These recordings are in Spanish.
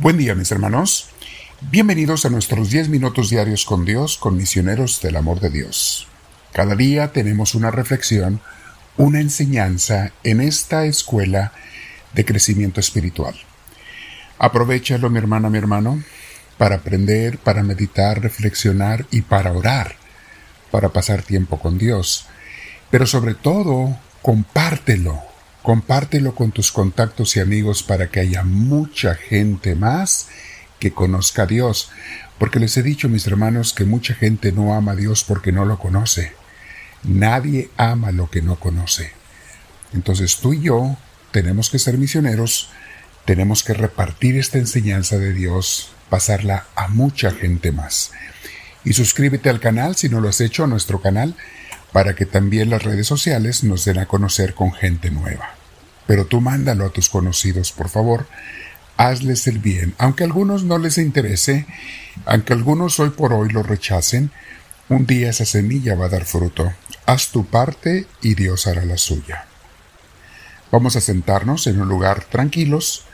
Buen día mis hermanos. Bienvenidos a nuestros 10 minutos diarios con Dios, con misioneros del amor de Dios. Cada día tenemos una reflexión, una enseñanza en esta escuela de crecimiento espiritual. Aprovechalo mi hermana, mi hermano, para aprender, para meditar, reflexionar y para orar, para pasar tiempo con Dios. Pero sobre todo, compártelo, Compártelo con tus contactos y amigos para que haya mucha gente más que conozca a Dios, porque les he dicho, mis hermanos, que mucha gente no ama a Dios porque no lo conoce. Nadie ama lo que no conoce. Entonces tú y yo tenemos que ser misioneros, tenemos que repartir esta enseñanza de Dios, pasarla a mucha gente más. Y suscríbete al canal si no lo has hecho, a nuestro canal, para que también las redes sociales nos den a conocer con gente nueva. Pero tú mándalo a tus conocidos, por favor. Hazles el bien, aunque a algunos no les interese, aunque algunos hoy por hoy lo rechacen, un día esa semilla va a dar fruto. Haz tu parte y Dios hará la suya. Vamos a sentarnos en un lugar tranquilos,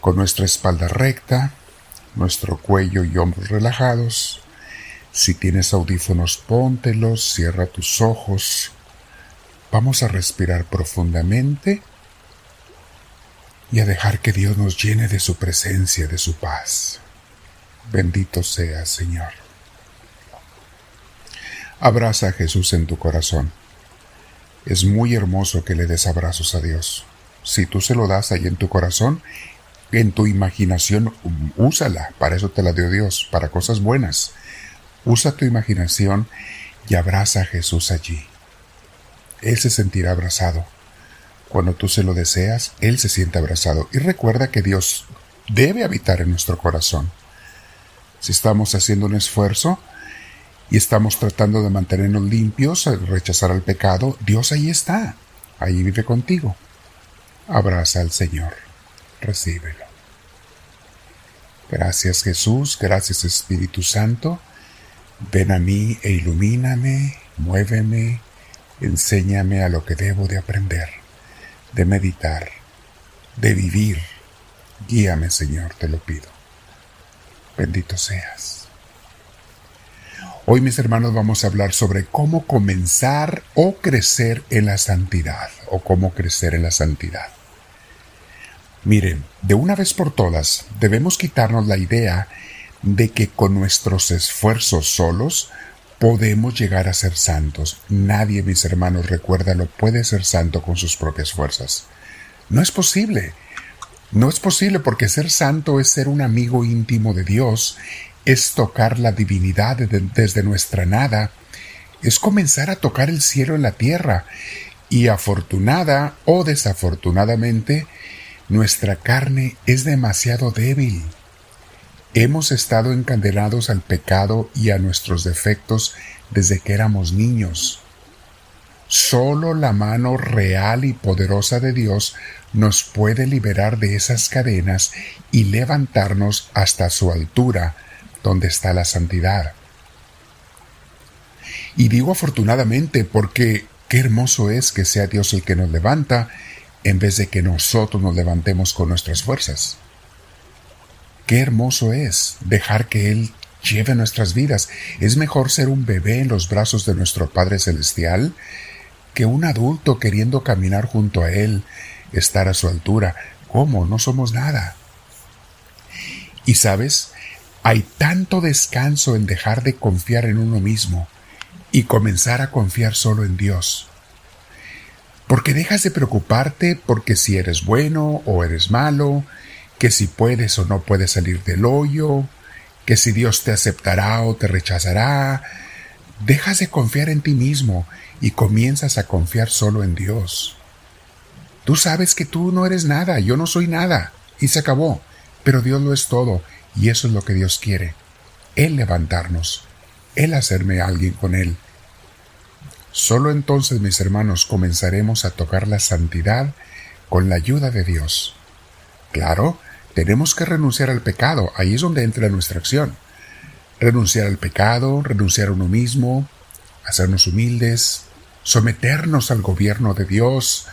con nuestra espalda recta, nuestro cuello y hombros relajados, si tienes audífonos, póntelos, cierra tus ojos. Vamos a respirar profundamente y a dejar que Dios nos llene de su presencia, de su paz. Bendito sea, Señor. Abraza a Jesús en tu corazón. Es muy hermoso que le des abrazos a Dios. Si tú se lo das ahí en tu corazón, en tu imaginación, úsala. Para eso te la dio Dios, para cosas buenas. Usa tu imaginación y abraza a Jesús allí. Él se sentirá abrazado. Cuando tú se lo deseas, Él se siente abrazado. Y recuerda que Dios debe habitar en nuestro corazón. Si estamos haciendo un esfuerzo y estamos tratando de mantenernos limpios, rechazar al pecado, Dios ahí está. Ahí vive contigo. Abraza al Señor. Recíbelo. Gracias Jesús, gracias Espíritu Santo. Ven a mí e ilumíname, muéveme, enséñame a lo que debo de aprender, de meditar, de vivir. Guíame, Señor, te lo pido. Bendito seas. Hoy, mis hermanos, vamos a hablar sobre cómo comenzar o crecer en la santidad, o cómo crecer en la santidad. Miren, de una vez por todas, debemos quitarnos la idea de que con nuestros esfuerzos solos podemos llegar a ser santos. Nadie, mis hermanos, recuérdalo, puede ser santo con sus propias fuerzas. No es posible. No es posible porque ser santo es ser un amigo íntimo de Dios, es tocar la divinidad desde nuestra nada, es comenzar a tocar el cielo en la tierra, y afortunada o desafortunadamente, nuestra carne es demasiado débil Hemos estado encadenados al pecado y a nuestros defectos desde que éramos niños. Solo la mano real y poderosa de Dios nos puede liberar de esas cadenas y levantarnos hasta su altura, donde está la santidad. Y digo afortunadamente porque qué hermoso es que sea Dios el que nos levanta en vez de que nosotros nos levantemos con nuestras fuerzas. Qué hermoso es dejar que Él lleve nuestras vidas. Es mejor ser un bebé en los brazos de nuestro Padre Celestial que un adulto queriendo caminar junto a Él, estar a su altura. ¿Cómo? No somos nada. Y sabes, hay tanto descanso en dejar de confiar en uno mismo y comenzar a confiar solo en Dios. Porque dejas de preocuparte porque si eres bueno o eres malo, que si puedes o no puedes salir del hoyo, que si Dios te aceptará o te rechazará. Dejas de confiar en ti mismo y comienzas a confiar solo en Dios. Tú sabes que tú no eres nada, yo no soy nada, y se acabó, pero Dios lo es todo, y eso es lo que Dios quiere. Él levantarnos, Él hacerme alguien con Él. Solo entonces, mis hermanos, comenzaremos a tocar la santidad con la ayuda de Dios. Claro, tenemos que renunciar al pecado, ahí es donde entra nuestra acción. Renunciar al pecado, renunciar a uno mismo, hacernos humildes, someternos al gobierno de Dios.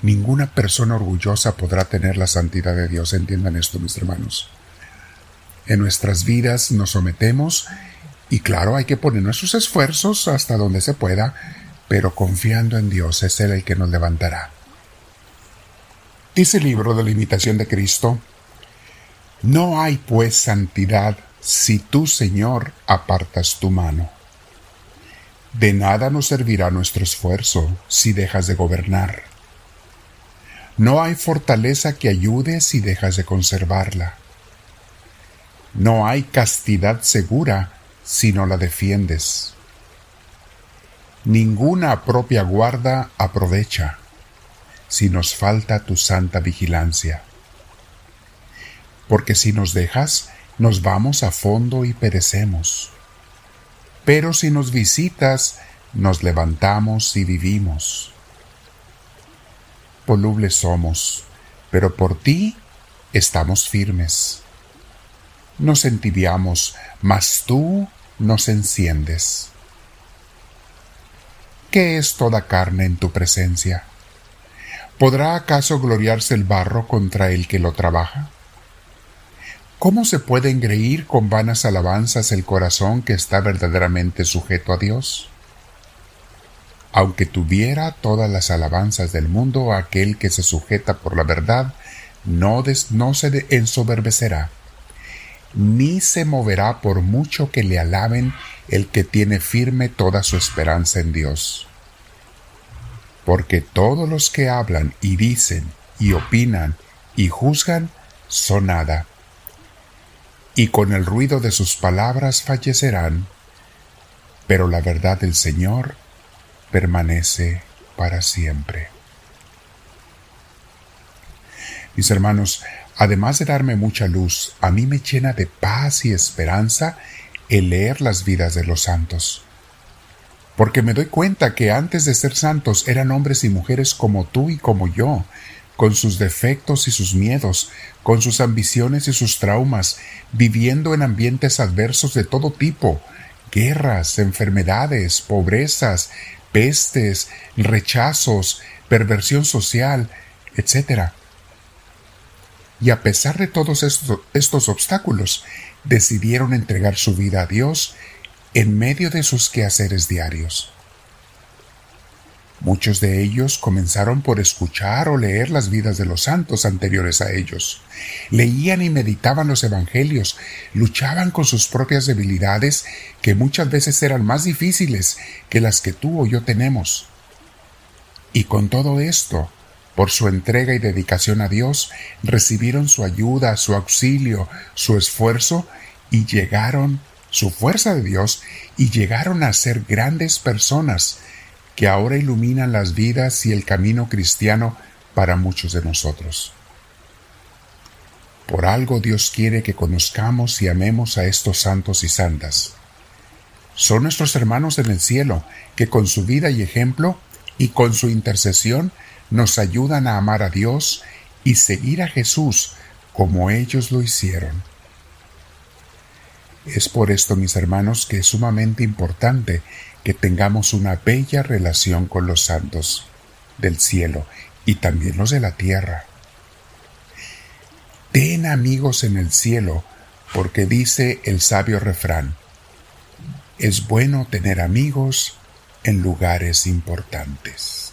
Ninguna persona orgullosa podrá tener la santidad de Dios, entiendan esto mis hermanos. En nuestras vidas nos sometemos y claro, hay que poner nuestros esfuerzos hasta donde se pueda, pero confiando en Dios es Él el que nos levantará. Dice el libro de la imitación de Cristo, No hay pues santidad si tú, Señor, apartas tu mano. De nada nos servirá nuestro esfuerzo si dejas de gobernar. No hay fortaleza que ayude si dejas de conservarla. No hay castidad segura si no la defiendes. Ninguna propia guarda aprovecha si nos falta tu santa vigilancia. Porque si nos dejas, nos vamos a fondo y perecemos. Pero si nos visitas, nos levantamos y vivimos. Volubles somos, pero por ti estamos firmes. Nos entibiamos, mas tú nos enciendes. ¿Qué es toda carne en tu presencia? ¿Podrá acaso gloriarse el barro contra el que lo trabaja? ¿Cómo se puede engreír con vanas alabanzas el corazón que está verdaderamente sujeto a Dios? Aunque tuviera todas las alabanzas del mundo, aquel que se sujeta por la verdad no, no se ensoberbecerá, ni se moverá por mucho que le alaben el que tiene firme toda su esperanza en Dios. Porque todos los que hablan y dicen y opinan y juzgan son nada, y con el ruido de sus palabras fallecerán, pero la verdad del Señor permanece para siempre. Mis hermanos, además de darme mucha luz, a mí me llena de paz y esperanza el leer las vidas de los santos. Porque me doy cuenta que antes de ser santos eran hombres y mujeres como tú y como yo, con sus defectos y sus miedos, con sus ambiciones y sus traumas, viviendo en ambientes adversos de todo tipo, guerras, enfermedades, pobrezas, pestes, rechazos, perversión social, etc. Y a pesar de todos estos, estos obstáculos, decidieron entregar su vida a Dios en medio de sus quehaceres diarios. Muchos de ellos comenzaron por escuchar o leer las vidas de los santos anteriores a ellos. Leían y meditaban los evangelios, luchaban con sus propias debilidades que muchas veces eran más difíciles que las que tú o yo tenemos. Y con todo esto, por su entrega y dedicación a Dios, recibieron su ayuda, su auxilio, su esfuerzo y llegaron, su fuerza de Dios, y llegaron a ser grandes personas que ahora iluminan las vidas y el camino cristiano para muchos de nosotros. Por algo Dios quiere que conozcamos y amemos a estos santos y santas. Son nuestros hermanos en el cielo que con su vida y ejemplo y con su intercesión nos ayudan a amar a Dios y seguir a Jesús como ellos lo hicieron. Es por esto, mis hermanos, que es sumamente importante que tengamos una bella relación con los santos del cielo y también los de la tierra. Ten amigos en el cielo, porque dice el sabio refrán, es bueno tener amigos en lugares importantes.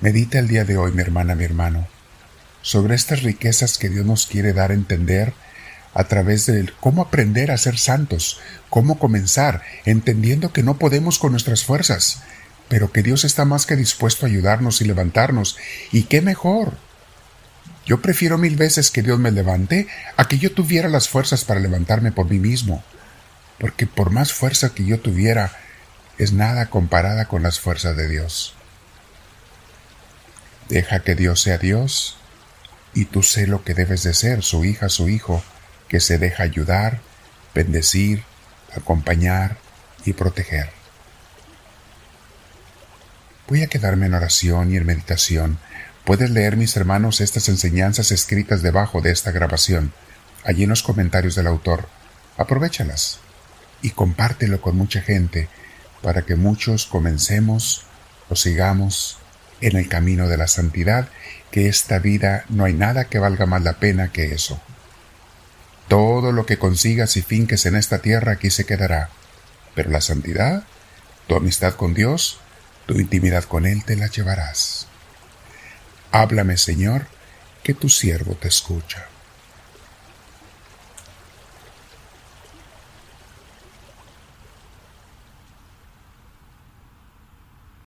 Medita el día de hoy, mi hermana, mi hermano, sobre estas riquezas que Dios nos quiere dar a entender a través de cómo aprender a ser santos, cómo comenzar, entendiendo que no podemos con nuestras fuerzas, pero que Dios está más que dispuesto a ayudarnos y levantarnos, y qué mejor. Yo prefiero mil veces que Dios me levante a que yo tuviera las fuerzas para levantarme por mí mismo, porque por más fuerza que yo tuviera, es nada comparada con las fuerzas de Dios. Deja que Dios sea Dios, y tú sé lo que debes de ser, su hija, su hijo, que se deja ayudar, bendecir, acompañar y proteger. Voy a quedarme en oración y en meditación. Puedes leer, mis hermanos, estas enseñanzas escritas debajo de esta grabación, allí en los comentarios del autor. Aprovechalas y compártelo con mucha gente para que muchos comencemos o sigamos en el camino de la santidad, que esta vida no hay nada que valga más la pena que eso. Todo lo que consigas y finques en esta tierra aquí se quedará, pero la santidad, tu amistad con Dios, tu intimidad con Él te la llevarás. Háblame, Señor, que tu siervo te escucha.